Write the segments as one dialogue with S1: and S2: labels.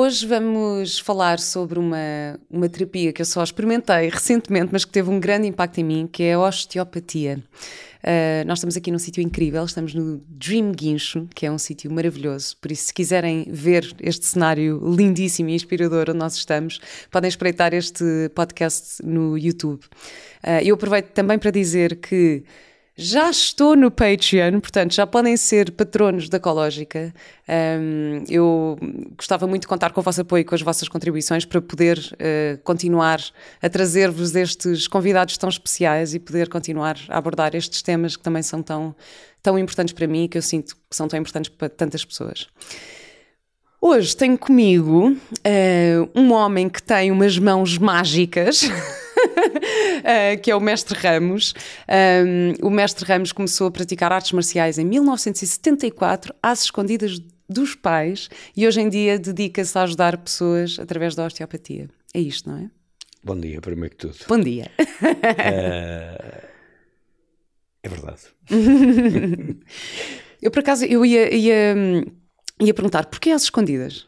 S1: Hoje vamos falar sobre uma, uma terapia que eu só experimentei recentemente, mas que teve um grande impacto em mim, que é a osteopatia. Uh, nós estamos aqui num sítio incrível, estamos no Dream Guincho, que é um sítio maravilhoso. Por isso, se quiserem ver este cenário lindíssimo e inspirador onde nós estamos, podem espreitar este podcast no YouTube. Uh, eu aproveito também para dizer que já estou no Patreon, portanto já podem ser patronos da Ecológica. Um, eu gostava muito de contar com o vosso apoio e com as vossas contribuições para poder uh, continuar a trazer-vos estes convidados tão especiais e poder continuar a abordar estes temas que também são tão, tão importantes para mim e que eu sinto que são tão importantes para tantas pessoas. Hoje tenho comigo uh, um homem que tem umas mãos mágicas. uh, que é o Mestre Ramos. Um, o Mestre Ramos começou a praticar artes marciais em 1974, às escondidas dos pais, e hoje em dia dedica-se a ajudar pessoas através da osteopatia. É isto, não é?
S2: Bom dia, primeiro que tudo.
S1: Bom dia.
S2: Uh, é verdade.
S1: eu, por acaso, eu ia, ia, ia perguntar, porquê às escondidas?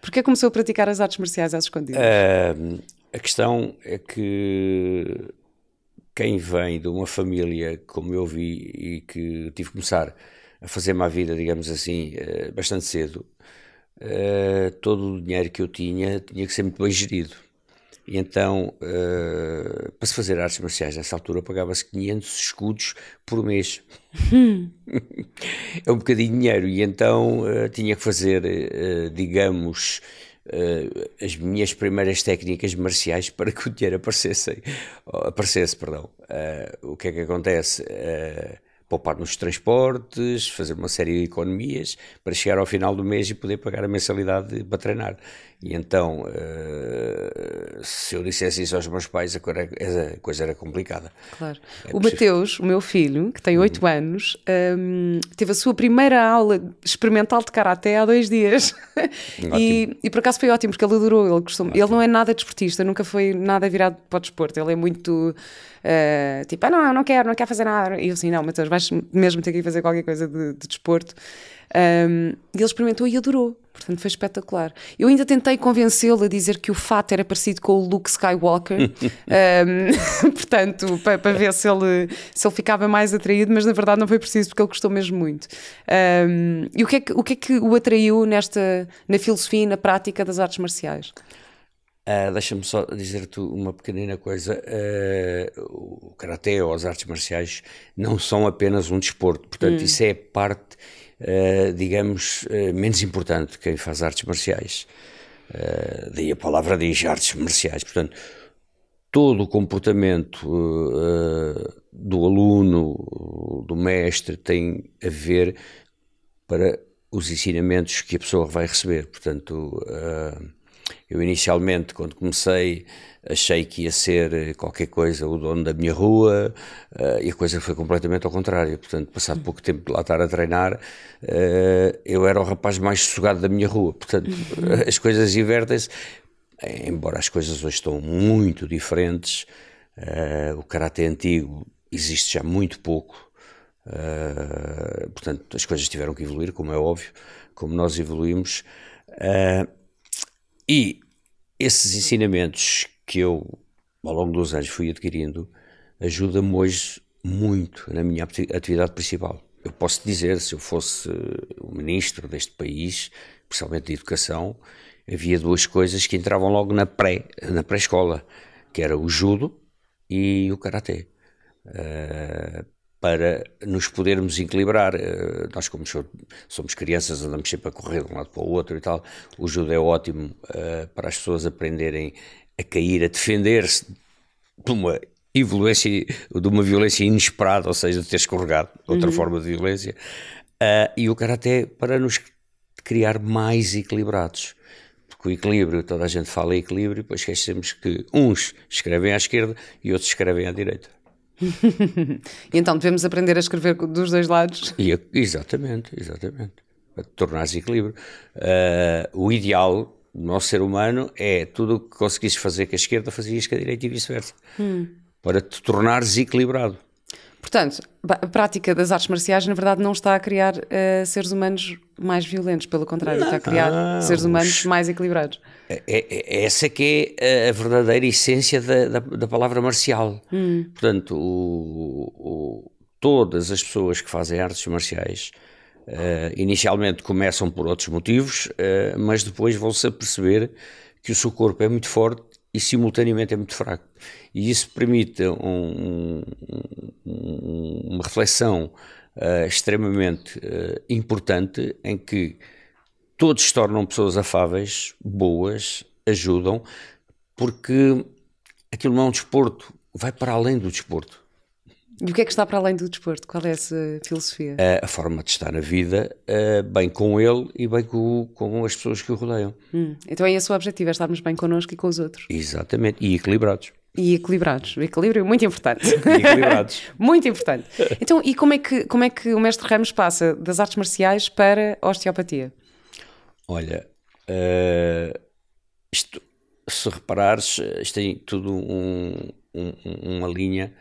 S1: Porquê começou a praticar as artes marciais às escondidas?
S2: Uh, a questão é que quem vem de uma família como eu vi e que tive que começar a fazer uma vida, digamos assim, eh, bastante cedo, eh, todo o dinheiro que eu tinha tinha que ser muito bem gerido. E então, uh, para se fazer artes marciais nessa altura, pagava-se 500 escudos por mês. é um bocadinho de dinheiro. E então tinha que fazer, digamos, uh, as minhas primeiras técnicas marciais para que o dinheiro aparecesse, aparecesse perdão. Uh, o que é que acontece? Uh, poupar nos transportes, fazer uma série de economias para chegar ao final do mês e poder pagar a mensalidade para treinar. E então, uh, se eu dissesse isso aos meus pais, a coisa era complicada.
S1: Claro. É o Mateus, o meu filho, que tem 8 uhum. anos, um, teve a sua primeira aula experimental de karaté há dois dias. e, e, por acaso foi ótimo, porque ele adorou. Ele, gostou, ele não é nada desportista, nunca foi nada virado para o desporto. Ele é muito uh, tipo, ah, não, não quero, não quero fazer nada. E eu assim, não, Mateus, vais mesmo ter que ir fazer qualquer coisa de, de desporto. Um, e ele experimentou e adorou, portanto foi espetacular. Eu ainda tentei convencê-lo a dizer que o fato era parecido com o Luke Skywalker, um, portanto, para, para, ver se ele, se ele ficava mais atraído, mas na verdade não foi preciso porque ele gostou mesmo muito. Um, e o que, é que, o que é que o atraiu nesta, na filosofia e na prática das artes marciais?
S2: Uh, Deixa-me só dizer-te uma pequenina coisa: uh, o Karaté ou as artes marciais não são apenas um desporto, portanto, hum. isso é parte, uh, digamos, menos importante quem faz artes marciais. daí a palavra diz artes marciais, portanto, todo o comportamento do aluno, do mestre, tem a ver para os ensinamentos que a pessoa vai receber, portanto eu inicialmente, quando comecei, achei que ia ser qualquer coisa o dono da minha rua uh, e a coisa foi completamente ao contrário. Portanto, passado pouco tempo de lá estar a treinar, uh, eu era o rapaz mais sossegado da minha rua. Portanto, uhum. as coisas invertem-se. Embora as coisas hoje estão muito diferentes, uh, o karatê antigo existe já muito pouco. portanto, as coisas tiveram que evoluir, como é óbvio, como nós evoluímos. Uh, e esses ensinamentos que eu, ao longo dos anos, fui adquirindo, ajudam-me hoje muito na minha atividade principal. Eu posso dizer, se eu fosse o ministro deste país, principalmente de educação, havia duas coisas que entravam logo na pré na pré-escola, que era o judo e o karatê. Uh, para nos podermos equilibrar. Eh, nós, como somos crianças, andamos sempre a correr de um lado para o outro e tal. O judo é ótimo uh, para as pessoas aprenderem a cair, a defender-se de uma violência, de uma violência inesperada, ou seja, de ter escorregado, outra uhum. forma de violência. Uh, e o karaté para nos criar mais equilibrados. Porque o equilíbrio, toda a gente fala em equilíbrio, depois esquecemos que uns escrevem à esquerda e outros escrevem à direita.
S1: e então devemos aprender a escrever dos dois lados.
S2: E, exatamente, exatamente. Para tornar-se equilíbrio. Uh, o ideal do nosso ser humano é tudo o que conseguisses fazer com a esquerda, fazias com a direita e vice-versa. Hum. Para te tornares equilibrado.
S1: Portanto, a prática das artes marciais, na verdade, não está a criar uh, seres humanos mais violentos, pelo contrário, não, está a criar não, seres humanos mais equilibrados.
S2: É, é, é, essa que é a verdadeira essência da, da, da palavra marcial. Hum. Portanto, o, o, todas as pessoas que fazem artes marciais uh, inicialmente começam por outros motivos, uh, mas depois vão-se a perceber que o seu corpo é muito forte e simultaneamente é muito fraco. E isso permite um, um, uma reflexão uh, extremamente uh, importante em que todos se tornam pessoas afáveis, boas, ajudam, porque aquilo não é um desporto, vai para além do desporto.
S1: E o que é que está para além do desporto? Qual é essa filosofia?
S2: A, a forma de estar na vida, uh, bem com ele e bem com, com as pessoas que o rodeiam.
S1: Hum, então é esse o objetivo, é estarmos bem connosco e com os outros.
S2: Exatamente, e equilibrados.
S1: E equilibrados. O equilíbrio é muito importante.
S2: E equilibrados.
S1: muito importante. Então, e como é, que, como é que o mestre Ramos passa das artes marciais para a osteopatia?
S2: Olha, uh, isto, se reparares, isto tem tudo um, um, uma linha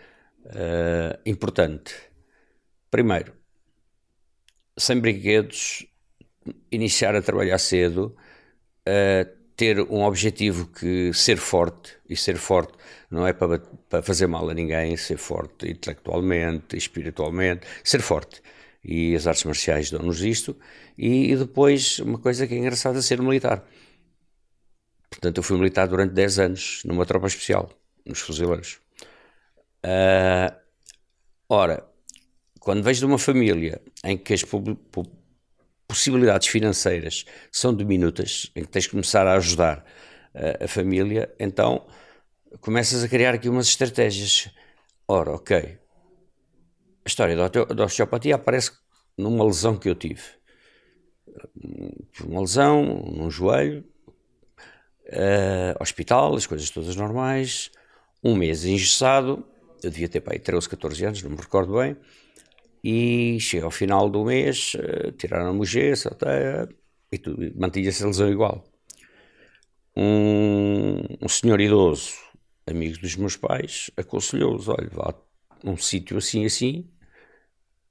S2: uh, importante. Primeiro, sem brinquedos, iniciar a trabalhar cedo, uh, ter um objetivo que ser forte, e ser forte não é para, para fazer mal a ninguém, ser forte intelectualmente, espiritualmente, ser forte. E as artes marciais dão-nos isto. E, e, depois, uma coisa que é engraçada, ser militar. Portanto, eu fui militar durante 10 anos, numa tropa especial, nos fuzileiros. Uh, ora, quando vejo de uma família em que as possibilidades financeiras são diminutas, em que tens que começar a ajudar uh, a família, então começas a criar aqui umas estratégias. Ora, ok, a história da osteopatia aparece numa lesão que eu tive. Uma lesão num joelho, uh, hospital, as coisas todas normais, um mês engessado, eu devia ter para aí 13, 14 anos, não me recordo bem, e chega ao final do mês, tiraram-me o gesso, até, e mantinha-se a lesão igual. Um, um, senhor idoso, amigo dos meus pais, aconselhou-os, olha, vá a um sítio assim, assim,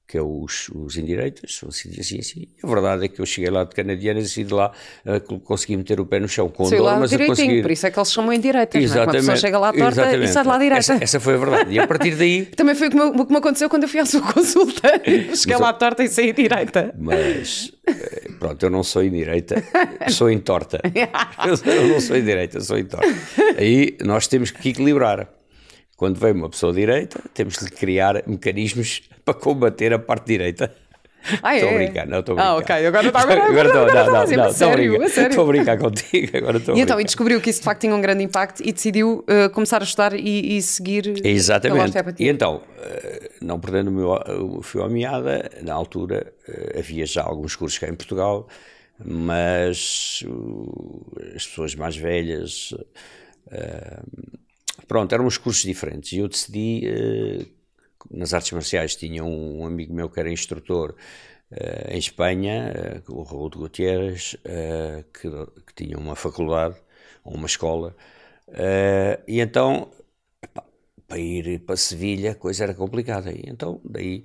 S2: que é os, os indireitas, assim, assim, assim. A verdade é que eu cheguei lá de canadianas e de lá uh, consegui meter o pé no chão com
S1: Sei
S2: dor,
S1: lá
S2: mas
S1: direitinho, consegui... por isso é que eles chamam indireitas, exatamente, não é? Uma pessoa chega lá torta exatamente. e sai de lá direita.
S2: Essa, essa, foi a verdade. E a partir daí...
S1: Também foi o que, me, o que me aconteceu quando eu fui à sua consulta. Cheguei mas, lá torta e saí direita.
S2: Mas, eh, pronto, eu não sou indireita, sou entorta. eu não sou indireita, sou entorta. Aí nós temos que equilibrar quando vem uma pessoa direita, temos que criar mecanismos para combater a parte direita.
S1: Ah,
S2: estou
S1: é?
S2: a brincar, não estou a brincar.
S1: Ah, ok, agora está agora,
S2: agora,
S1: estou,
S2: não, não,
S1: não, não, sério,
S2: estou, a brincar contigo, agora estou
S1: E então, e descobriu que isso de facto tinha um grande impacto e decidiu uh, começar a estudar e, e seguir
S2: Exatamente, e então, uh, não perdendo o meu fio à meada, na altura uh, havia já alguns cursos cá em Portugal, mas as pessoas mais velhas Pronto, eram uns cursos diferentes e eu decidi, uh, nas artes marciais tinha um, amigo meu que era instrutor uh, em Espanha, uh, o Raul de Gutierrez, que, que, tinha uma faculdade, uma escola, e então, epá, para ir para Sevilha, a coisa era complicada, e então daí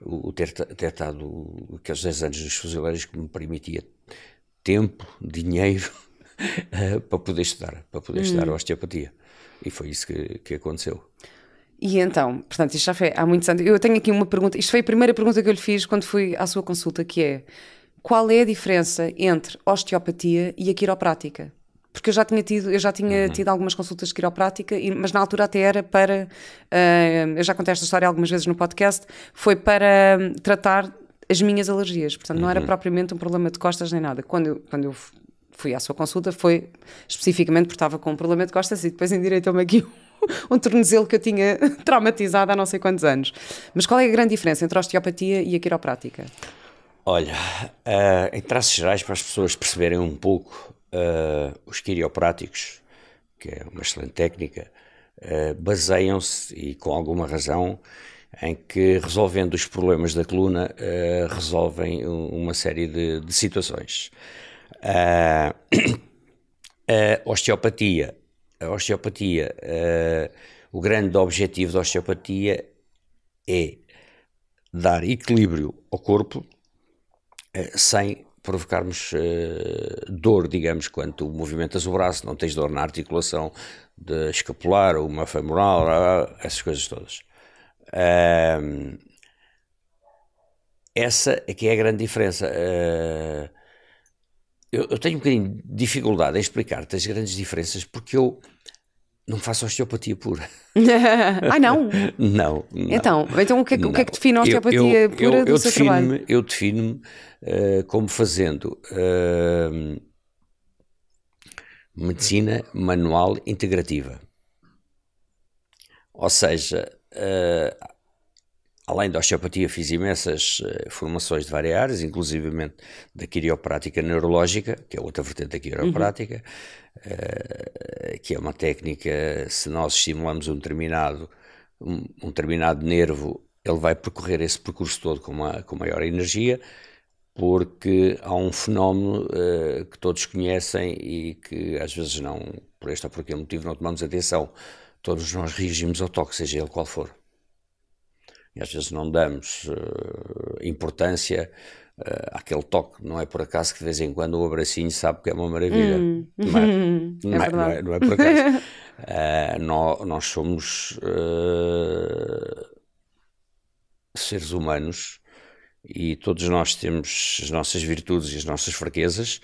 S2: o, ter, ter estado aqueles 10 anos nos fuzileiros que me permitia tempo, dinheiro, para poder estudar, para poder hum. estudar osteopatia. E foi isso que, que aconteceu.
S1: E então, portanto, isto já foi há muitos anos. Eu tenho aqui uma pergunta, isto foi a primeira pergunta que eu lhe fiz quando fui à sua consulta, que é qual é a diferença entre osteopatia e a quiroprática? Porque eu já tinha tido, eu já tinha uhum. tido algumas consultas de quiroprática, mas na altura até era para, uh, eu já contei esta história algumas vezes no podcast, foi para hum, tratar as minhas alergias, portanto não era uhum. propriamente um problema de costas nem nada. Quando eu, quando eu fui à sua consulta foi especificamente porque estava com um problema de costas e depois endireitou-me aqui um, tornozelo que eu tinha traumatizado há não sei quantos anos. Mas qual é a grande diferença entre a osteopatia e a quiroprática?
S2: Olha, uh, em traços gerais, para as pessoas perceberem um pouco, uh, os quiropráticos, que é uma excelente técnica, uh, baseiam-se, e com alguma razão, em que resolvendo os problemas da coluna resolvem uma série de, de situações. Uh, a osteopatia, a osteopatia, uh, o grande objetivo da osteopatia é dar equilíbrio ao corpo sem provocarmos dor, digamos, quando movimentas o braço, não tens dor na articulação de escapular, uma femoral, essas coisas todas. Essa é que é a grande diferença. Uh, eu, eu, tenho um bocadinho de dificuldade em explicar-te as grandes diferenças porque eu não faço osteopatia pura.
S1: ah, não?
S2: não, não?
S1: Então, então o que, é, o que é que define a osteopatia eu, eu, pura eu, do seu trabalho?
S2: Eu defino-me uh, como fazendo uh, medicina manual integrativa. Ou seja, uh, além da osteopatia, fiz imensas uh, formações de várias áreas, inclusivamente da quiroprática neurológica, que é outra vertente da quiroprática, uhum. uh, que é uma técnica, se nós estimulamos um determinado, um, um, determinado nervo, ele vai percorrer esse percurso todo com, uma, com maior energia, porque há um fenómeno uh, que todos conhecem e que às vezes não, por este ou por aquele motivo, não tomamos atenção. Todos nós reagimos ao toque, seja ele qual for e às vezes não damos uh, importância uh, àquele toque. Não é por acaso que de vez em quando o abracinho sabe que é uma maravilha. Hum. Não, é, não, é, não, é, não, é, por acaso. uh, nós, nós, somos seres humanos e todos nós temos as nossas virtudes e as nossas fraquezas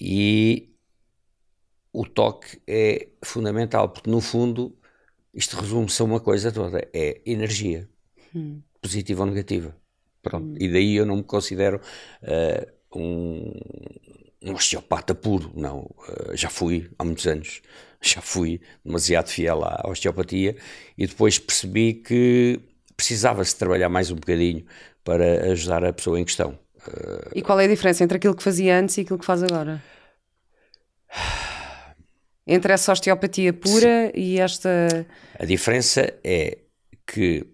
S2: e o toque é fundamental porque no fundo isto resume-se a uma coisa toda, é energia hum. positiva ou negativa. Pronto. Hum. E daí eu não me considero uh, um, um, osteopata puro, não. Uh, já fui há muitos anos, já fui demasiado fiel à osteopatia e depois percebi que precisava-se trabalhar mais um bocadinho para ajudar a pessoa em questão.
S1: Uh, e qual é a diferença entre aquilo que fazia antes e aquilo que faz agora? Entre essa osteopatia pura Sim. e esta.
S2: A diferença é que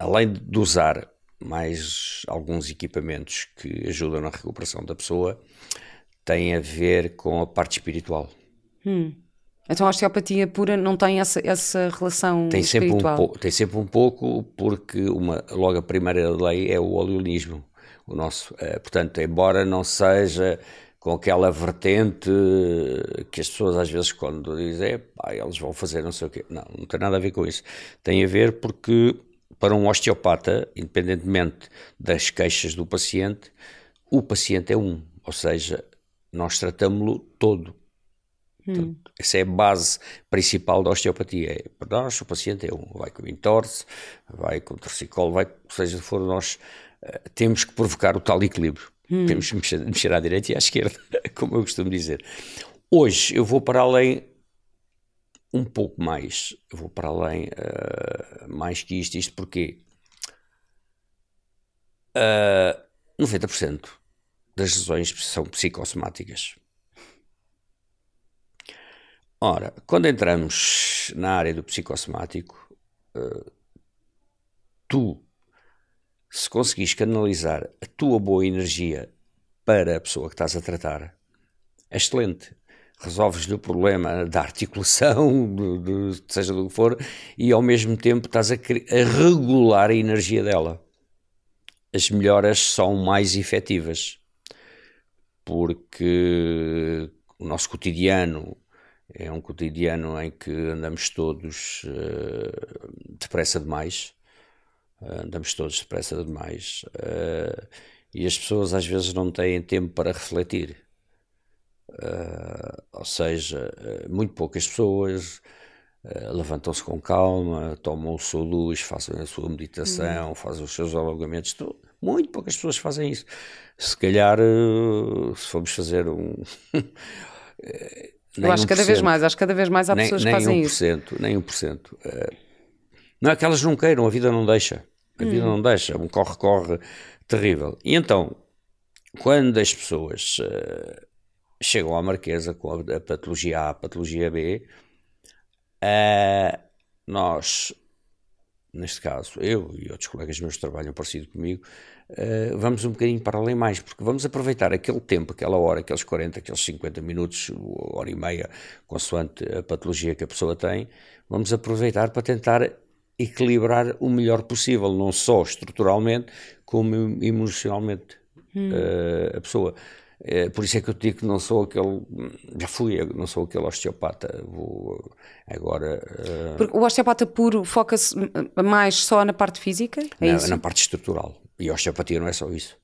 S2: além de usar mais alguns equipamentos que ajudam na recuperação da pessoa, tem a ver com a parte espiritual.
S1: Hum. Então a osteopatia pura não tem essa, essa relação
S2: tem
S1: espiritual?
S2: Sempre um tem sempre um pouco, porque uma, logo a primeira lei é o oleonismo. O nosso, é, portanto, embora não seja com aquela vertente que as pessoas às vezes quando dizem, pá, eles vão fazer não sei o quê. Não, não tem nada a ver com isso. Tem a ver porque para um osteopata, independentemente das queixas do paciente, o paciente é um, ou seja, nós tratamos-lo todo. Hum. essa é a base principal da osteopatia. É, para nós, o paciente é um. Vai com entorse, vai com torcicolo, vai, seja for, nós uh, temos que provocar o tal equilíbrio. Hum. Temos que mexer, mexer à direita e à esquerda, como eu costumo dizer. Hoje eu vou para além um pouco mais, vou para além uh, mais que isto, isto porque uh, 90% das lesões são psicossomáticas. Ora, quando entramos na área do psicossomático, uh, tu, se conseguires canalizar a tua boa energia para a pessoa que estás a tratar, é excelente resolves-lhe o problema da articulação, seja do que for, e ao mesmo tempo estás a, a, regular a energia dela. As melhoras são mais efetivas, porque o nosso cotidiano é um cotidiano em que andamos todos uh, depressa demais, uh, andamos todos depressa demais, uh, e as pessoas às vezes não têm tempo para refletir Uh, ou seja, uh, muito poucas pessoas uh, levantam-se com calma, tomam o seu luz, fazem a sua meditação, uhum. fazem os seus alongamentos. Muito poucas pessoas fazem isso. Se calhar, se formos fazer um.
S1: Eu acho cada vez mais, acho cada vez mais há nem, pessoas que fazem
S2: 1%,
S1: isso.
S2: Nem 1%. Uh, não é que elas não queiram, a vida não deixa. A vida hum. não deixa, um corre-corre terrível. E então, quando as pessoas uh, chegam à Marquesa com a, a patologia A, a patologia B, Uh, nós, neste caso, eu e outros colegas meus que trabalham parecido comigo, uh, vamos um bocadinho para além mais, porque vamos aproveitar aquele tempo, aquela hora, aqueles 40, aqueles 50 minutos, hora e meia, consoante a patologia que a pessoa tem, vamos aproveitar para tentar equilibrar o melhor possível, não só estruturalmente, como emocionalmente hum. uh, a pessoa. É, por isso é que eu te digo que não sou aquele, já fui, não sou aquele osteopata, vou agora...
S1: Uh... Porque o osteopata puro foca-se mais só na parte física? É
S2: na, na, parte estrutural. E a osteopatia não é só isso.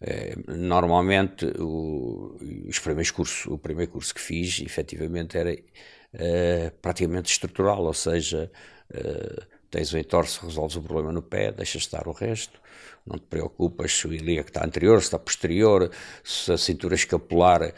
S2: É, normalmente, o, os primeiros cursos, o primeiro curso que fiz, efetivamente, era uh, praticamente estrutural, ou seja, uh, tens o entorse, resolves o problema no pé, deixas estar o resto, não te preocupas se o ilíaco está anterior, se está posterior, se a cintura escapular uh,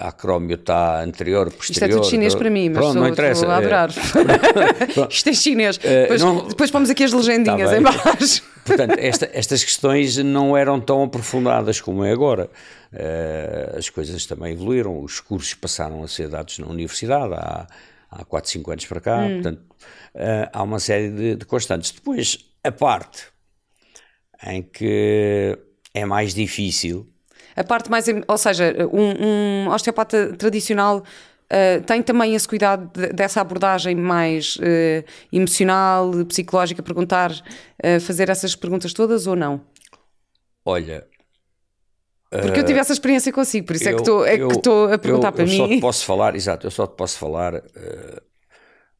S2: acrómio está anterior, posterior.
S1: Isto é tudo chinês para mim, mas Pronto, sou, não interessa. a adorar. É. Isto é chinês. Uh, depois, não... depois pomos aqui as legendinhas tá em baixo.
S2: Portanto, esta, estas questões não eram tão aprofundadas como é agora. Uh, as coisas também evoluíram, os cursos passaram a ser dados na universidade há, há 4, 5 anos para cá, hum. portanto, uh, há uma série de, de constantes. Depois, a parte em que é mais difícil.
S1: A parte mais, ou seja, um, um osteopata tradicional Uh, tem também esse cuidado de, dessa abordagem mais uh, emocional, psicológica, perguntar, uh, fazer essas perguntas todas ou não?
S2: Olha.
S1: Porque eu tive essa experiência consigo, por isso eu, é que estou é que a perguntar
S2: eu,
S1: para
S2: eu
S1: mim.
S2: Eu só te posso falar, exato, eu só te posso falar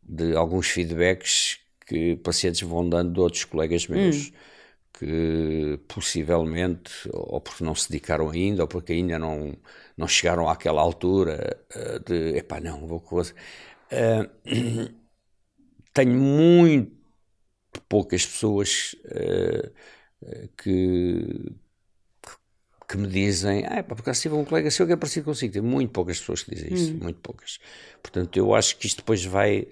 S2: de alguns feedbacks que pacientes vão dando de outros colegas meus. Hum que possivelmente, ou porque não se dedicaram ainda, ou porque ainda não, não chegaram àquela altura uh, de, epá, não, vou coisa. Uh, tenho muito poucas pessoas uh, que, que me dizem, ah, pá, porque acaso tive um colega seu que é parecido consigo. Tem muito poucas pessoas que dizem isso, hum. muito poucas. Portanto, eu acho que isto depois vai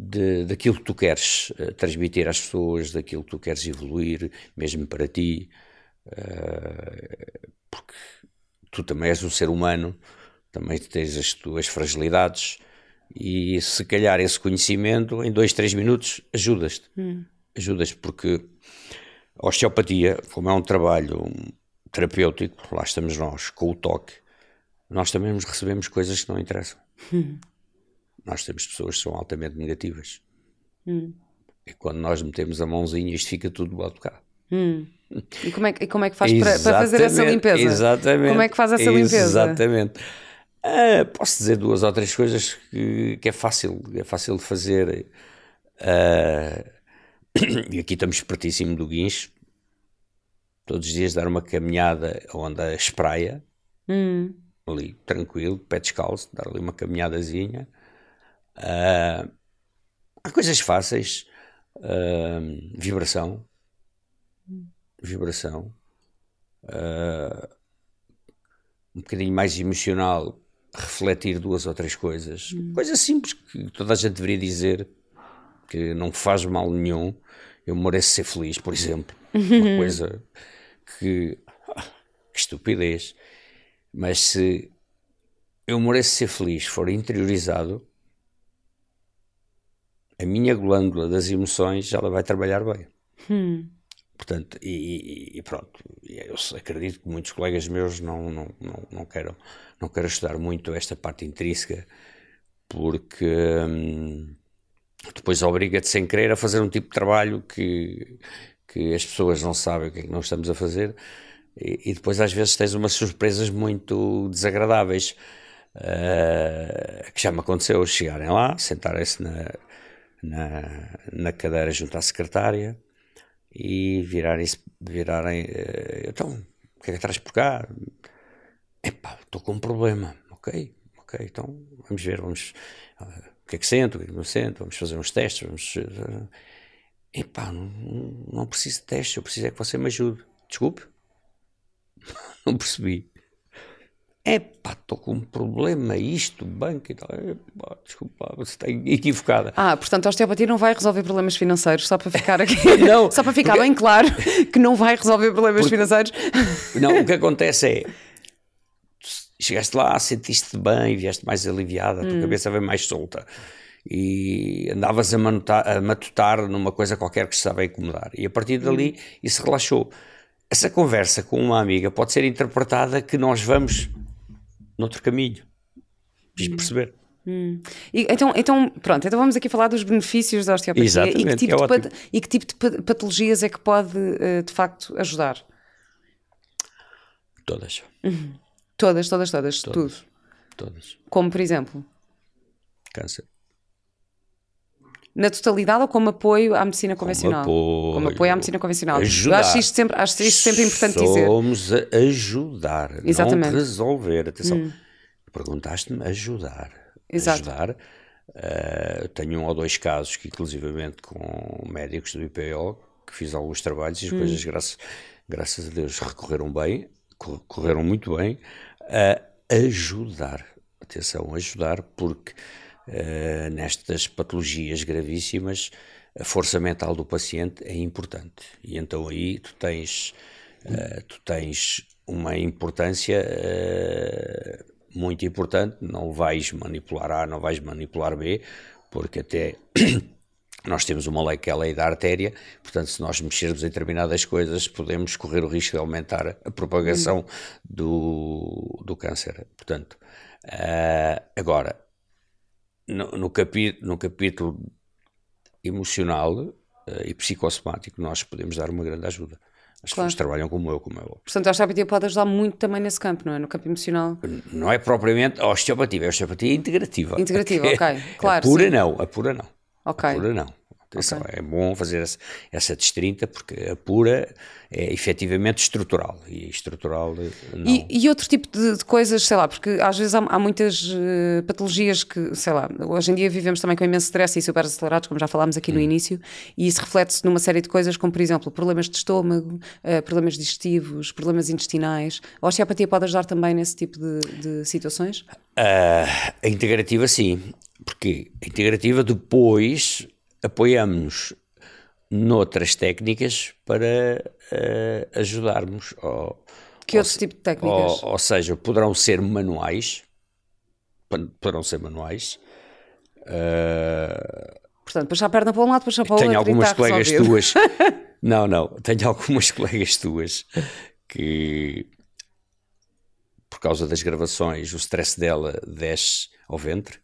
S2: de, daquilo que tu queres uh, transmitir às pessoas, daquilo que tu queres evoluir, mesmo para ti, uh, porque tu também és um ser humano, também tens as tuas fragilidades e se calhar esse conhecimento em dois, três minutos ajudas-te. Hum. Ajudas porque a osteopatia, como é um trabalho terapêutico, lá estamos nós, com o toque, nós também recebemos coisas que não interessam. Hum. Nós temos pessoas que são altamente negativas. Hum. E quando nós metemos a mãozinha, isto fica tudo do lado cá.
S1: Hum. E como é, que, como é que faz para, para, fazer essa limpeza?
S2: Exatamente.
S1: Como é que faz essa limpeza?
S2: Exatamente. Ah, posso dizer duas ou três coisas que, que é fácil, é fácil de fazer. Ah, e aqui estamos pertíssimo do guincho. Todos os dias dar uma caminhada onde a espraia, hum. ali tranquilo, pé descalço, dar ali uma caminhadazinha Uh, há coisas fáceis, uh, vibração, vibração, uh, um bocadinho mais emocional, refletir duas ou três coisas, hum. coisas simples que toda a gente deveria dizer que não faz mal nenhum. Eu mereço ser feliz, por exemplo, uma coisa que, que estupidez, mas se eu mereço ser feliz for interiorizado, a minha glândula das emoções ela vai trabalhar bem. Hum. Portanto, e, e, pronto, eu acredito que muitos colegas meus não, não, não, não, queiram, não queiram estudar muito esta parte intrínseca, porque hum, depois obriga-te sem querer a fazer um tipo de trabalho que, que as pessoas não sabem o que é que nós estamos a fazer, e, e depois às vezes tens umas surpresas muito desagradáveis. Uh, que já me aconteceu chegarem lá, sentarem-se na, na, na cadeira junto à secretária e virarem, virarem uh, então, o que é que traz por cá? Epá, estou com um problema, ok, ok, então vamos ver, vamos, uh, o que é que sento, o que é que não sento, vamos fazer uns testes, vamos, uh, epá, não, não preciso de testes, eu preciso é que você me ajude, desculpe, não percebi, Epá, estou com um problema, isto, banco e tal. Epá, desculpa, você está equivocada.
S1: Ah, portanto, a osteopatia não vai resolver problemas financeiros, só para ficar aqui. não, só para ficar porque... bem claro que não vai resolver problemas porque... financeiros.
S2: Não, o que acontece é. Chegaste lá, sentiste-te bem, vieste mais aliviada, a tua hum. cabeça vem mais solta. e andavas a, manutar, a matutar numa coisa qualquer que estava a incomodar. E a partir dali uhum. isso relaxou. Essa conversa com uma amiga pode ser interpretada que nós vamos noutro caminho. Quis perceber.
S1: Hum. E, então, então, pronto, então vamos aqui falar dos benefícios da osteopatia
S2: Exatamente,
S1: e que, tipo
S2: é
S1: de e que tipo de patologias é que pode uh, de facto ajudar?
S2: Todas.
S1: Uhum. Todas, todas, todas, todas, tudo.
S2: Todas.
S1: Como por exemplo?
S2: Câncer.
S1: Na totalidade ou como apoio à medicina convencional?
S2: Como apoio,
S1: como apoio à medicina convencional.
S2: Ajudar.
S1: Eu acho isto sempre, acho isto sempre importante
S2: Somos
S1: dizer.
S2: Somos a ajudar,
S1: Exatamente.
S2: não resolver. Atenção,
S1: hum.
S2: perguntaste-me ajudar.
S1: Exato.
S2: Ajudar. Uh, tenho um ou dois casos que, inclusivamente, com médicos do IPO, que fiz alguns trabalhos e as hum. coisas, graças, graças a Deus, recorreram bem, correram muito bem, a ajudar. Atenção, ajudar, porque uh, nestas patologias gravíssimas, a força mental do paciente é importante. E então aí tu tens, uh, tu tens uma importância uh, muito importante. Não vais manipular A, não vais manipular B, porque até nós temos uma lei que é a lei da artéria, portanto, se nós mexermos em determinadas coisas, podemos correr o risco de aumentar a propagação do, do câncer. Portanto, uh, agora, no, no, capi, no capítulo emocional uh, e psicossomático, nós podemos dar uma grande ajuda. As claro. pessoas trabalham como eu, como eu.
S1: Portanto, a osteopatia pode ajudar muito também nesse campo, não é? No campo emocional.
S2: Não é propriamente a osteopatia, é a osteopatia integrativa.
S1: Integrativa, ok, claro.
S2: A pura
S1: sim.
S2: não, a pura não.
S1: Ok.
S2: A pura não. Atenção, okay. é bom fazer essa, essa destrinta porque a pura é efetivamente estrutural e estrutural não.
S1: E, e outro tipo de, de, coisas, sei lá, porque às vezes há, há muitas uh, patologias que, sei lá, hoje em dia vivemos também com imenso stress e super acelerados, como já falámos aqui hum. no início, e isso reflete-se numa série de coisas, como por exemplo problemas de estômago, uh, problemas digestivos, problemas intestinais. A osteopatia pode ajudar também nesse tipo de, de situações?
S2: Uh, a integrativa, sim. Porque a integrativa depois apoiamos-nos noutras técnicas para uh, ajudarmos. Ou,
S1: que outro tipo de técnicas?
S2: Ou, ou, seja, poderão ser manuais, poderão ser manuais. Uh,
S1: Portanto, puxar a perna para um lado, puxar para o outro.
S2: Tenho algumas colegas tuas. não, não. Tenho algumas colegas tuas que, por causa das gravações, o stress dela desce ao ventre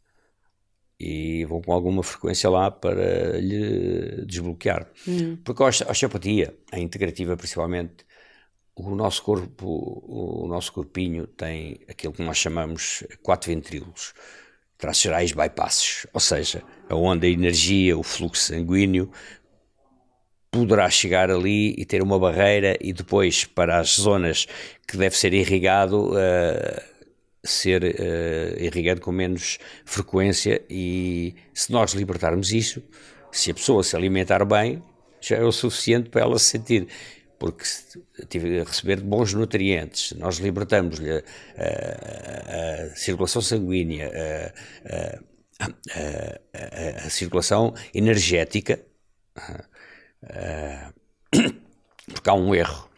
S2: e vão com alguma frequência lá para lhe desbloquear. Hum. Porque a osteopatia, a integrativa principalmente, o nosso corpo, o nosso corpinho tem aquilo que nós chamamos quatro ventrículos, traços gerais bypasses, ou seja, aonde a energia, o fluxo sanguíneo poderá chegar ali e ter uma barreira e depois para as zonas que deve ser irrigado uh, ser uh, irrigado com menos frequência e se nós libertarmos isso, se a pessoa se alimentar bem, já é o suficiente para ela se sentir porque tive a receber bons nutrientes, nós libertamos-lhe a, a, a, circulação sanguínea, a, a circulação energética, porque há um erro.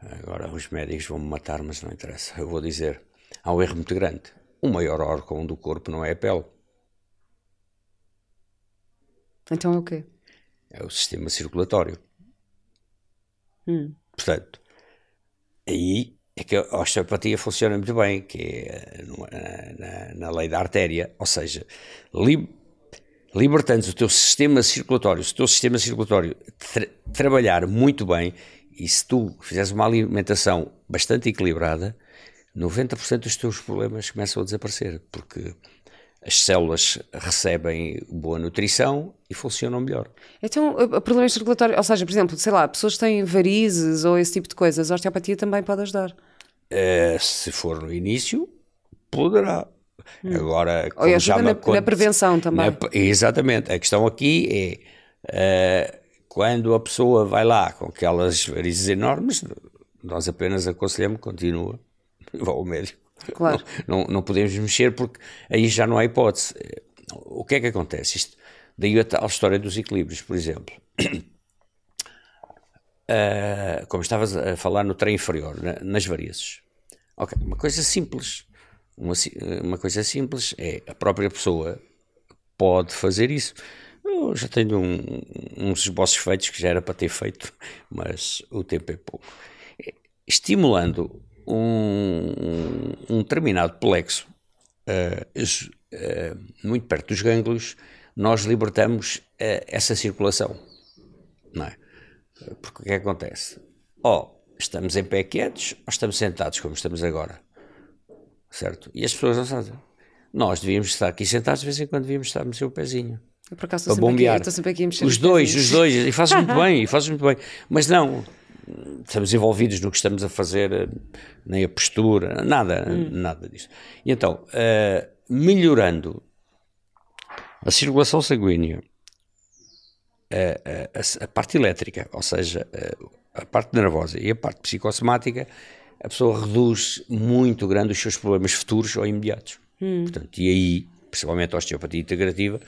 S2: Agora os médicos vão me matar, mas não interessa. Eu vou dizer, há um erro muito grande. O maior órgão do corpo não é a pele.
S1: Então é o quê?
S2: É o sistema circulatório.
S1: Hum.
S2: Portanto, aí é que a osteopatia funciona muito bem, que é na, na, na lei da artéria, ou seja, li, libertando o teu sistema circulatório, se o teu sistema circulatório tra trabalhar muito bem, e se tu fizeres uma alimentação bastante equilibrada, 90% dos teus problemas começam a desaparecer, porque as células recebem boa nutrição e funcionam melhor.
S1: Então, problemas circulatórios, ou seja, por exemplo, sei lá, pessoas que têm varizes ou esse tipo de coisas, a osteopatia também pode ajudar?
S2: Uh, se for no início, poderá. Hum. Agora,
S1: ou ajuda na, na, prevenção também. Na,
S2: exatamente. A questão aqui é uh, quando a pessoa vai lá com aquelas varizes enormes, nós apenas aconselhamos que continua vá ao médico.
S1: Claro.
S2: Não, não, não, podemos mexer porque aí já não há hipótese. O que é que acontece? Isto, daí a tal história dos equilíbrios, por exemplo. Uh, como estavas a falar no trem inferior, na, nas varizes. Ok, uma coisa simples. Uma, uma coisa simples é a própria pessoa pode fazer isso. Eu já tenho um, uns esboços feitos que já era para ter feito, mas o tempo é pouco. Estimulando um, um determinado plexo uh, uh, muito perto dos gânglios, nós libertamos uh, essa circulação. Não é? Porque o que, é acontece? Ou estamos em pé quietos ou estamos sentados, como estamos agora. Certo? E as pessoas não sabem. Nós devíamos estar aqui sentados, de vez em quando devíamos estar a mexer o pezinho.
S1: Eu, por acaso, estou sempre, aqui, sempre aqui a mexer
S2: Os dois, os dois, e fazes muito bem, e fazes muito bem. Mas não, estamos envolvidos no que estamos a fazer, nem a postura, nada, hum. nada disso. E então, uh, melhorando a circulação sanguínea, a, a, a, parte elétrica, ou seja, a, a parte nervosa e a parte psicossomática, a pessoa reduz muito grande os seus problemas futuros ou imediatos. Hum. Portanto, e aí principalmente a osteopatia integrativa,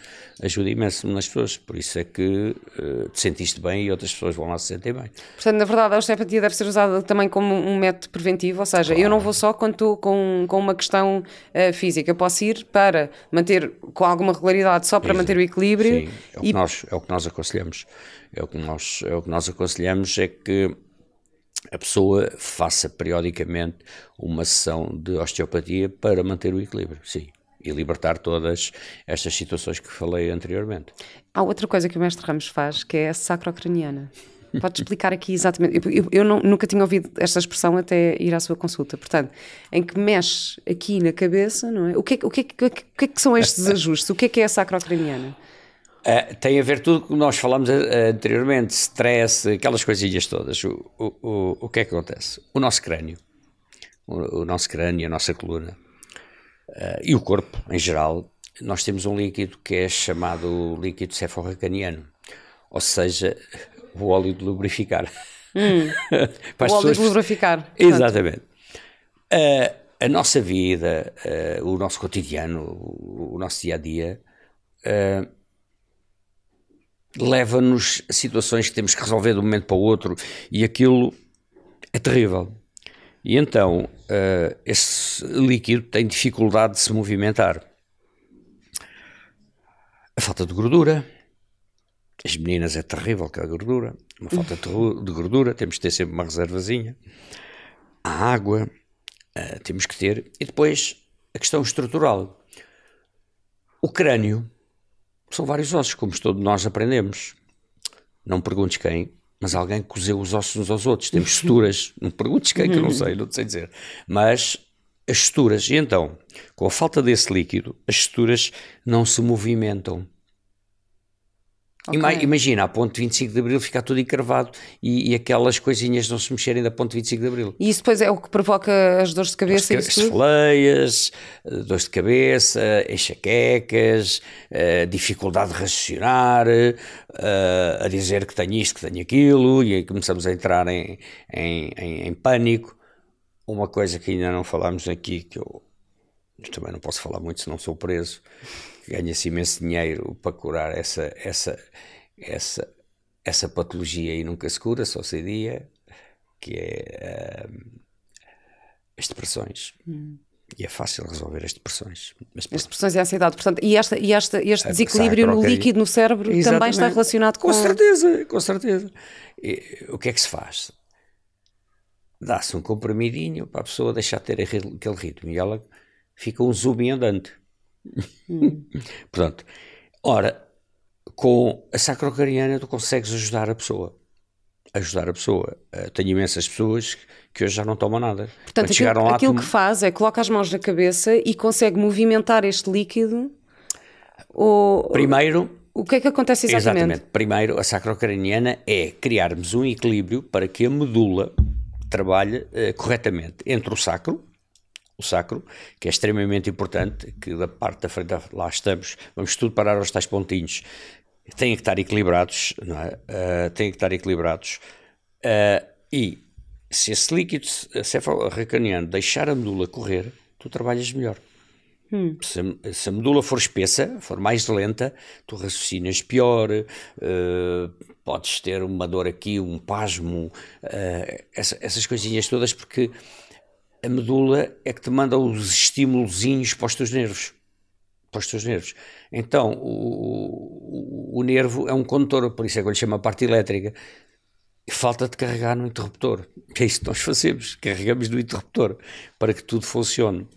S2: ajuda imenso nas pessoas. Por isso é que uh, te sentiste bem e outras pessoas vão lá se sentir bem.
S1: Portanto, na verdade, a osteopatia deve ser usada também como um método preventivo, ou seja, claro. eu não vou só quando estou com, com uma questão uh, física, eu posso ir para manter com alguma regularidade, só para Exato. manter o equilíbrio.
S2: Sim, é o, e... que nós, é o que nós aconselhamos. É o que nós, é o que nós aconselhamos é que a pessoa faça periodicamente uma sessão de osteopatia para manter o equilíbrio, sim e libertar todas estas situações que falei anteriormente.
S1: Há outra coisa que o mestre Ramos faz, que é a sacrocraniana. Pode explicar aqui exatamente? Eu, eu, eu não, nunca tinha ouvido esta expressão até ir à sua consulta. Portanto, em que mexe aqui na cabeça, não é? O que, é, o que, é, o que, é que são estes ajustes? O que é que é a sacrocraniana?
S2: Uh, tem a ver tudo que nós falamos uh, anteriormente, stress, aquelas coisinhas todas. O, o, o, o que é que acontece? O nosso crânio, o, o nosso crânio, a nossa coluna, uh, e o corpo em geral, nós temos um líquido que é chamado líquido cefalracaniano, ou seja, o óleo de lubrificar.
S1: Hum, o óleo de lubrificar.
S2: Exatamente. Uh, a nossa vida, uh, o nosso cotidiano, o, o, nosso dia a dia, leva-nos a situações que temos que resolver de um momento para o outro e aquilo é terrível. E então uh, esse líquido tem dificuldade de se movimentar. A falta de gordura. As meninas é terrível que a gordura. Uma falta de gordura, temos que ter sempre uma reservazinha. A água, uh, temos que ter. E depois a questão estrutural. O crânio são vários ossos, como todos nós aprendemos. Não perguntes quem, mas alguém cozeu os ossos uns aos outros. Temos suturas, não perguntes quem, que eu não sei, não sei dizer. Mas as suturas, e então, com a falta desse líquido, as suturas não se movimentam. Okay. Imagina, a ponto 25 de Abril ficar tudo encravado e, e, aquelas coisinhas não se mexerem da ponto 25 de Abril.
S1: E isso depois é o que provoca as dores de cabeça?
S2: As celeias, eh, dores de cabeça, enxaquecas, uh, dificuldade de raciocinar, uh, a dizer que tenho isto, que tenho aquilo, e aí começamos a entrar em, em, em, em pânico. Uma coisa que ainda não falámos aqui, que eu também não posso falar muito se não sou preso, ganha-se imenso dinheiro para curar essa, essa, essa, essa patologia e nunca se cura, só se dia, que é uh, as depressões. Hum. E é fácil resolver as depressões.
S1: Mas, as depressões e a ansiedade. Portanto, e, esta, e esta, este desequilíbrio no líquido no cérebro Exatamente. também está relacionado com...
S2: Com certeza, com certeza. E, o que é que se faz? Dá-se um comprimidinho para a pessoa deixar de ter aquele ritmo e ela fica um zoom andante. Hum. Portanto, ora, com a sacrocariana tu consegues ajudar a pessoa. Ajudar a pessoa. Uh, tenho imensas pessoas que hoje já não tomam nada.
S1: Portanto, aquilo, lá, aquilo tu... que faz é coloca as mãos na cabeça e consegue movimentar este líquido. Ou...
S2: Primeiro,
S1: o que é que acontece exatamente? Exatamente.
S2: Primeiro, a sacrocraniana é criarmos um equilíbrio para que a medula trabalhe uh, corretamente entre o sacro, o sacro, que é extremamente importante, que da parte da frente lá estamos, vamos tudo parar aos tais pontinhos, têm que estar equilibrados, não é? Uh, têm que estar equilibrados. Uh, e se esse líquido cefalorraquiano deixar a medula correr, tu trabalhas melhor. Hum. Se, a, se, a medula for espessa, for mais lenta, tu raciocinas pior, uh, podes ter uma dor aqui, um pasmo, uh, essa, essas coisinhas todas, porque a medula é que te manda os estímulozinhos para os teus nervos. para os teus nervos. Então, o, o, o nervo é um condutor, por isso é que eu lhe chamo a parte elétrica. E falta de carregar no interruptor. É isso que nós fazemos, carregamos no interruptor para que tudo funcione.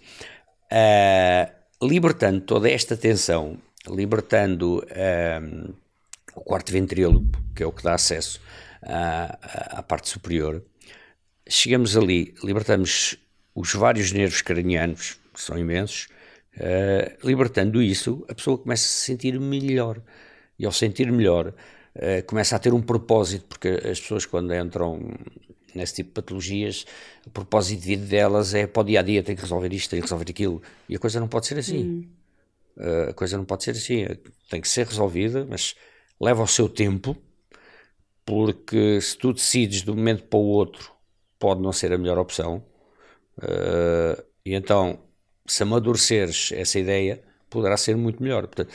S2: Uh, libertando toda esta tensão, libertando uh, o quarto ventríloco, que é o que dá acesso à, à parte superior, chegamos ali, libertamos os vários nervos cranianos, que são imensos, uh, libertando isso, a pessoa começa a se sentir melhor. E ao sentir melhor, uh, começa a ter um propósito, porque as pessoas quando entram nesse tipo de patologias, o propósito de vida delas é para o dia a dia, tem que resolver isto, tem que resolver aquilo. E a coisa não pode ser assim. Hum. Uh, a coisa não pode ser assim. Tem que ser resolvida, mas leva o seu tempo, porque se tu decides de um momento para o outro, pode não ser a melhor opção. Uh, e então, se amadureceres essa ideia, poderá ser muito melhor. Portanto,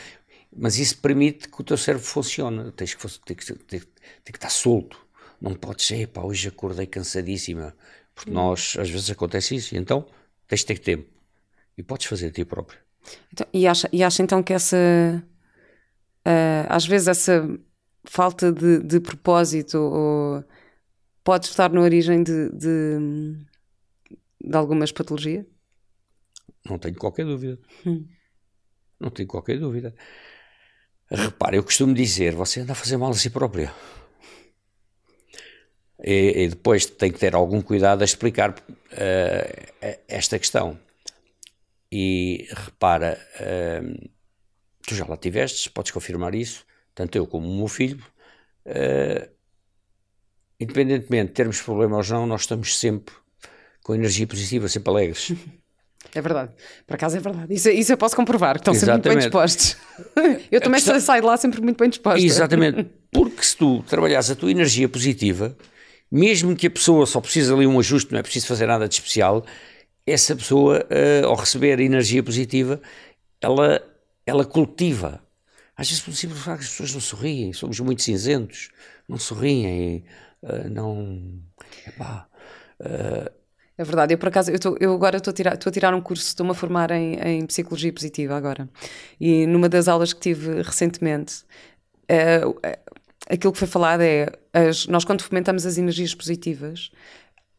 S2: mas isso permite que o teu cérebro funcione. Tens que, tens que, tens, que estar solto. Não podes ser, pá, hoje acordei cansadíssima. Porque nós, às vezes, acontece isso. E então, tens de ter tempo. E podes fazer a ti próprio.
S1: Então, e, acha, e acha então que essa. Uh, às vezes, essa falta de, de propósito ou, pode estar na origem de, de, de algumas patologias?
S2: Não tenho qualquer dúvida. Hum. Não tenho qualquer dúvida. Repare, eu costumo dizer: você anda a fazer mal a si próprio. E, e depois tem que ter algum cuidado a explicar uh, esta questão. E repara, uh, tu já lá tiveste, podes confirmar isso, tanto eu como o meu filho. Uh, independentemente de termos problemas ou não, nós estamos sempre com energia positiva, sempre alegres.
S1: É verdade. Por acaso é verdade. Isso, isso eu posso comprovar, que estão Exatamente. sempre muito bem dispostos. Eu também questão... saio de lá sempre muito bem disposta.
S2: Exatamente. Porque se tu trabalhas a tua energia positiva, mesmo que a pessoa só precise ali um ajuste, não é preciso fazer nada de especial, essa pessoa, uh, ao receber energia positiva, ela, ela cultiva. Às vezes, por simples facto, as pessoas não sorriem, somos muito cinzentos, não sorriem, uh, não. Epá, uh,
S1: é verdade, eu por acaso, eu, tô, eu agora estou a, tirar, a tirar um curso, estou-me a formar em, em Psicologia Positiva agora. E numa das aulas que tive recentemente, uh, aquilo que foi falado é, as, nós quando fomentamos as energias positivas,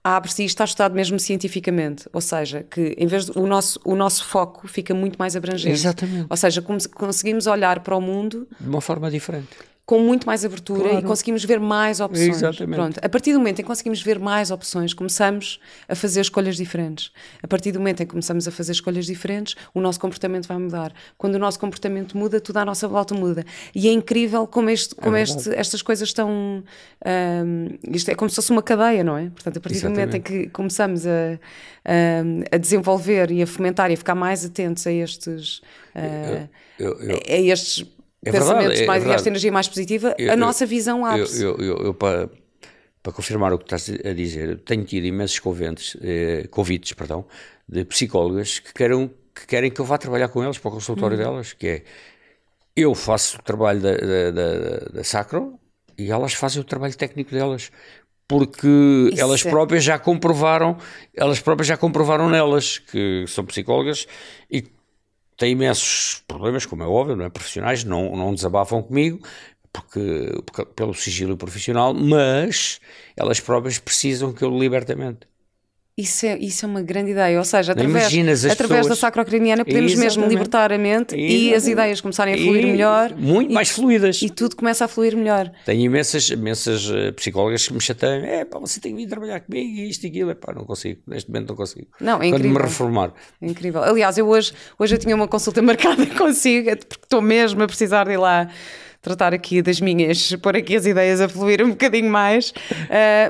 S1: abre-se e está estudado mesmo cientificamente, ou seja, que em vez de, o nosso o nosso foco fica muito mais abrangente.
S2: Exatamente.
S1: Ou seja, conseguimos olhar para o mundo
S2: de uma forma diferente
S1: com muito mais abertura claro. e conseguimos ver mais opções. Exatamente. Pronto. A partir do momento em que conseguimos ver mais opções, começamos a fazer escolhas diferentes. A partir do momento em que começamos a fazer escolhas diferentes, o nosso comportamento vai mudar. Quando o nosso comportamento muda, tudo à nossa volta muda. E é incrível como, este, como é este, estas coisas estão. Um, isto é como se fosse uma cadeia, não é? Portanto, a partir Exatamente. do momento em que começamos a, a, a, desenvolver e a fomentar e a ficar mais atentos a estes. Uh, eu, eu, eu, a estes é pensamentos verdade, é mais, esta energia mais positiva, eu, a nossa visão abre-se.
S2: Eu, eu, eu, para, para confirmar o que estás a dizer, tenho tido imensos convites, eh, convites perdão, de psicólogas que, querem, que querem que eu vá trabalhar com elas para o consultório hum. delas, que é eu faço o trabalho da, da, da, da Sacro e elas fazem o trabalho técnico delas porque Isso elas é. próprias já comprovaram, elas próprias já comprovaram nelas que são psicólogas e têm imensos problemas, como é óbvio, não é? profissionais, não, não desabafam comigo, porque, porque, pelo sigilo profissional, mas elas próprias precisam que eu liberte a mente.
S1: Isso é, isso é uma grande ideia, ou seja, através, através pessoas... da sacrocraniana podemos Exatamente. mesmo libertar a mente Exatamente. e as ideias começarem a fluir e melhor.
S2: Muito
S1: e,
S2: mais fluídas.
S1: E tudo começa a fluir melhor.
S2: Tenho imensas, imensas uh, psicólogas que me chateiam, é pá, você tem que vir trabalhar comigo e isto e aquilo, é pá, não consigo, neste momento não consigo.
S1: Não, é
S2: Quando
S1: incrível.
S2: me reformar.
S1: É incrível. Aliás, eu hoje, hoje eu tinha uma consulta marcada consigo, porque estou mesmo a precisar de ir lá tratar aqui das minhas, pôr aqui as ideias a fluir um bocadinho mais, uh,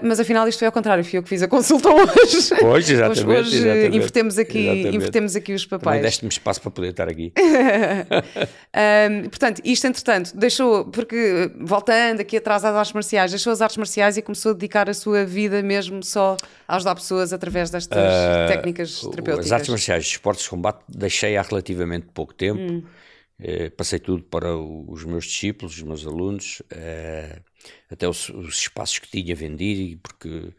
S1: mas afinal isto foi ao contrário, fui eu que fiz a consulta hoje.
S2: Pois, exatamente. Hoje, hoje exatamente,
S1: invertemos, aqui, exatamente. invertemos aqui os papéis.
S2: Deste-me espaço para poder estar aqui.
S1: portanto, isto entretanto deixou, porque voltando aqui atrás às artes marciais, deixou as artes marciais e começou a dedicar a sua vida mesmo só a ajudar pessoas através destas uh, técnicas terapêuticas.
S2: As artes marciais, esportes de combate, deixei há relativamente pouco tempo. Hum eh, passei tudo para os meus discípulos, os meus alunos, eh, até os, os, espaços que tinha vendido, porque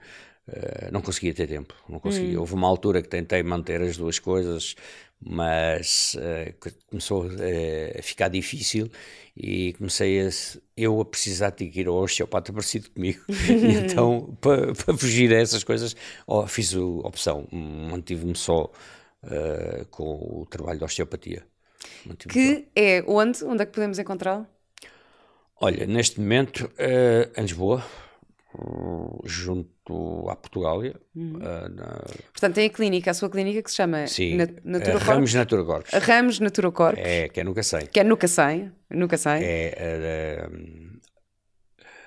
S2: Uh, não conseguia ter tempo, não conseguia. Hum. Houve uma altura que tentei manter as duas coisas, mas começou a ficar difícil e comecei a, eu a precisar de ir ao osteopata parecido comigo. e então, para, fugir a essas coisas, oh, fiz a opção, mantive-me só com o trabalho de osteopatia.
S1: Que só. é onde? Onde é que podemos encontrá-lo?
S2: Olha, neste momento, em Lisboa, junto à Portugália.
S1: Uhum. Uh, na... Portanto, tem a clínica, a sua clínica que se chama
S2: Sim, Na Natura Ramos Natura Corpos.
S1: Ramos Natura Corpos.
S2: É, que é nunca sei.
S1: Que é nunca sei. Nunca sei.
S2: É,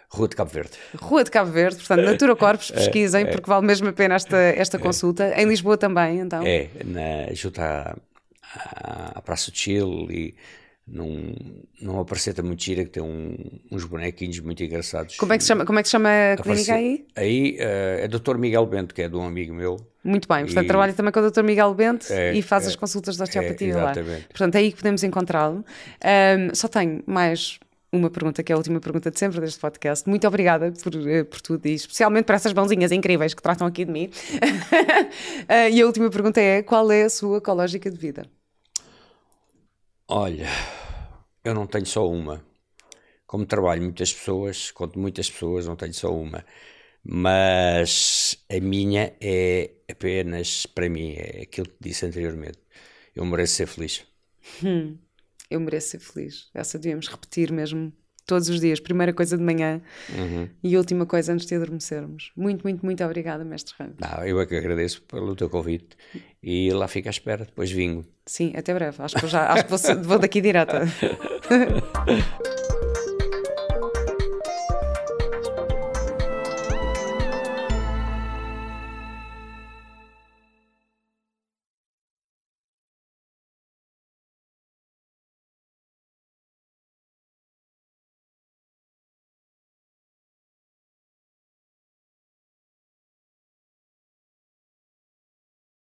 S2: Rua de Cabo Verde.
S1: Rua de Cabo Verde, portanto, Natura Corpos, é, pesquisem, é, é, porque vale mesmo a pena esta, esta é. consulta. Em Lisboa também, então?
S2: É, na, junto à, à, à Praça de Chile e num, numa parceta muito gira que tem um, uns bonequinhos muito engraçados.
S1: Como é que se chama, como é que chama a clínica aí?
S2: Aí uh, é Dr. Miguel Bento, que é de um amigo meu.
S1: Muito bem, portanto e... trabalha também com o Dr. Miguel Bento é, e faz é, as consultas de osteopatia é, lá. Portanto, é aí que podemos encontrá-lo. Um, só tenho mais uma pergunta, que é a última pergunta de sempre deste podcast. Muito obrigada por, eh, por tudo e especialmente por essas mãozinhas incríveis que tratam aqui de mim. uh, e a última pergunta é: qual é a sua ecológica de vida?
S2: Olha, eu não tenho só uma. Como trabalho muitas pessoas, conto muitas pessoas, não tenho só uma. Mas a minha é apenas para mim, é aquilo que disse anteriormente. Eu mereço ser feliz.
S1: Hum, eu mereço ser feliz. Essa devíamos repetir mesmo todos os dias, primeira coisa de manhã uhum. e última coisa antes de adormecermos. Muito, muito, muito obrigada, Mestre Ramos.
S2: Não, eu é que agradeço pelo teu convite e lá fica à espera, depois vingo.
S1: Sim, até breve. Acho que, já, acho que vou, vou daqui direta.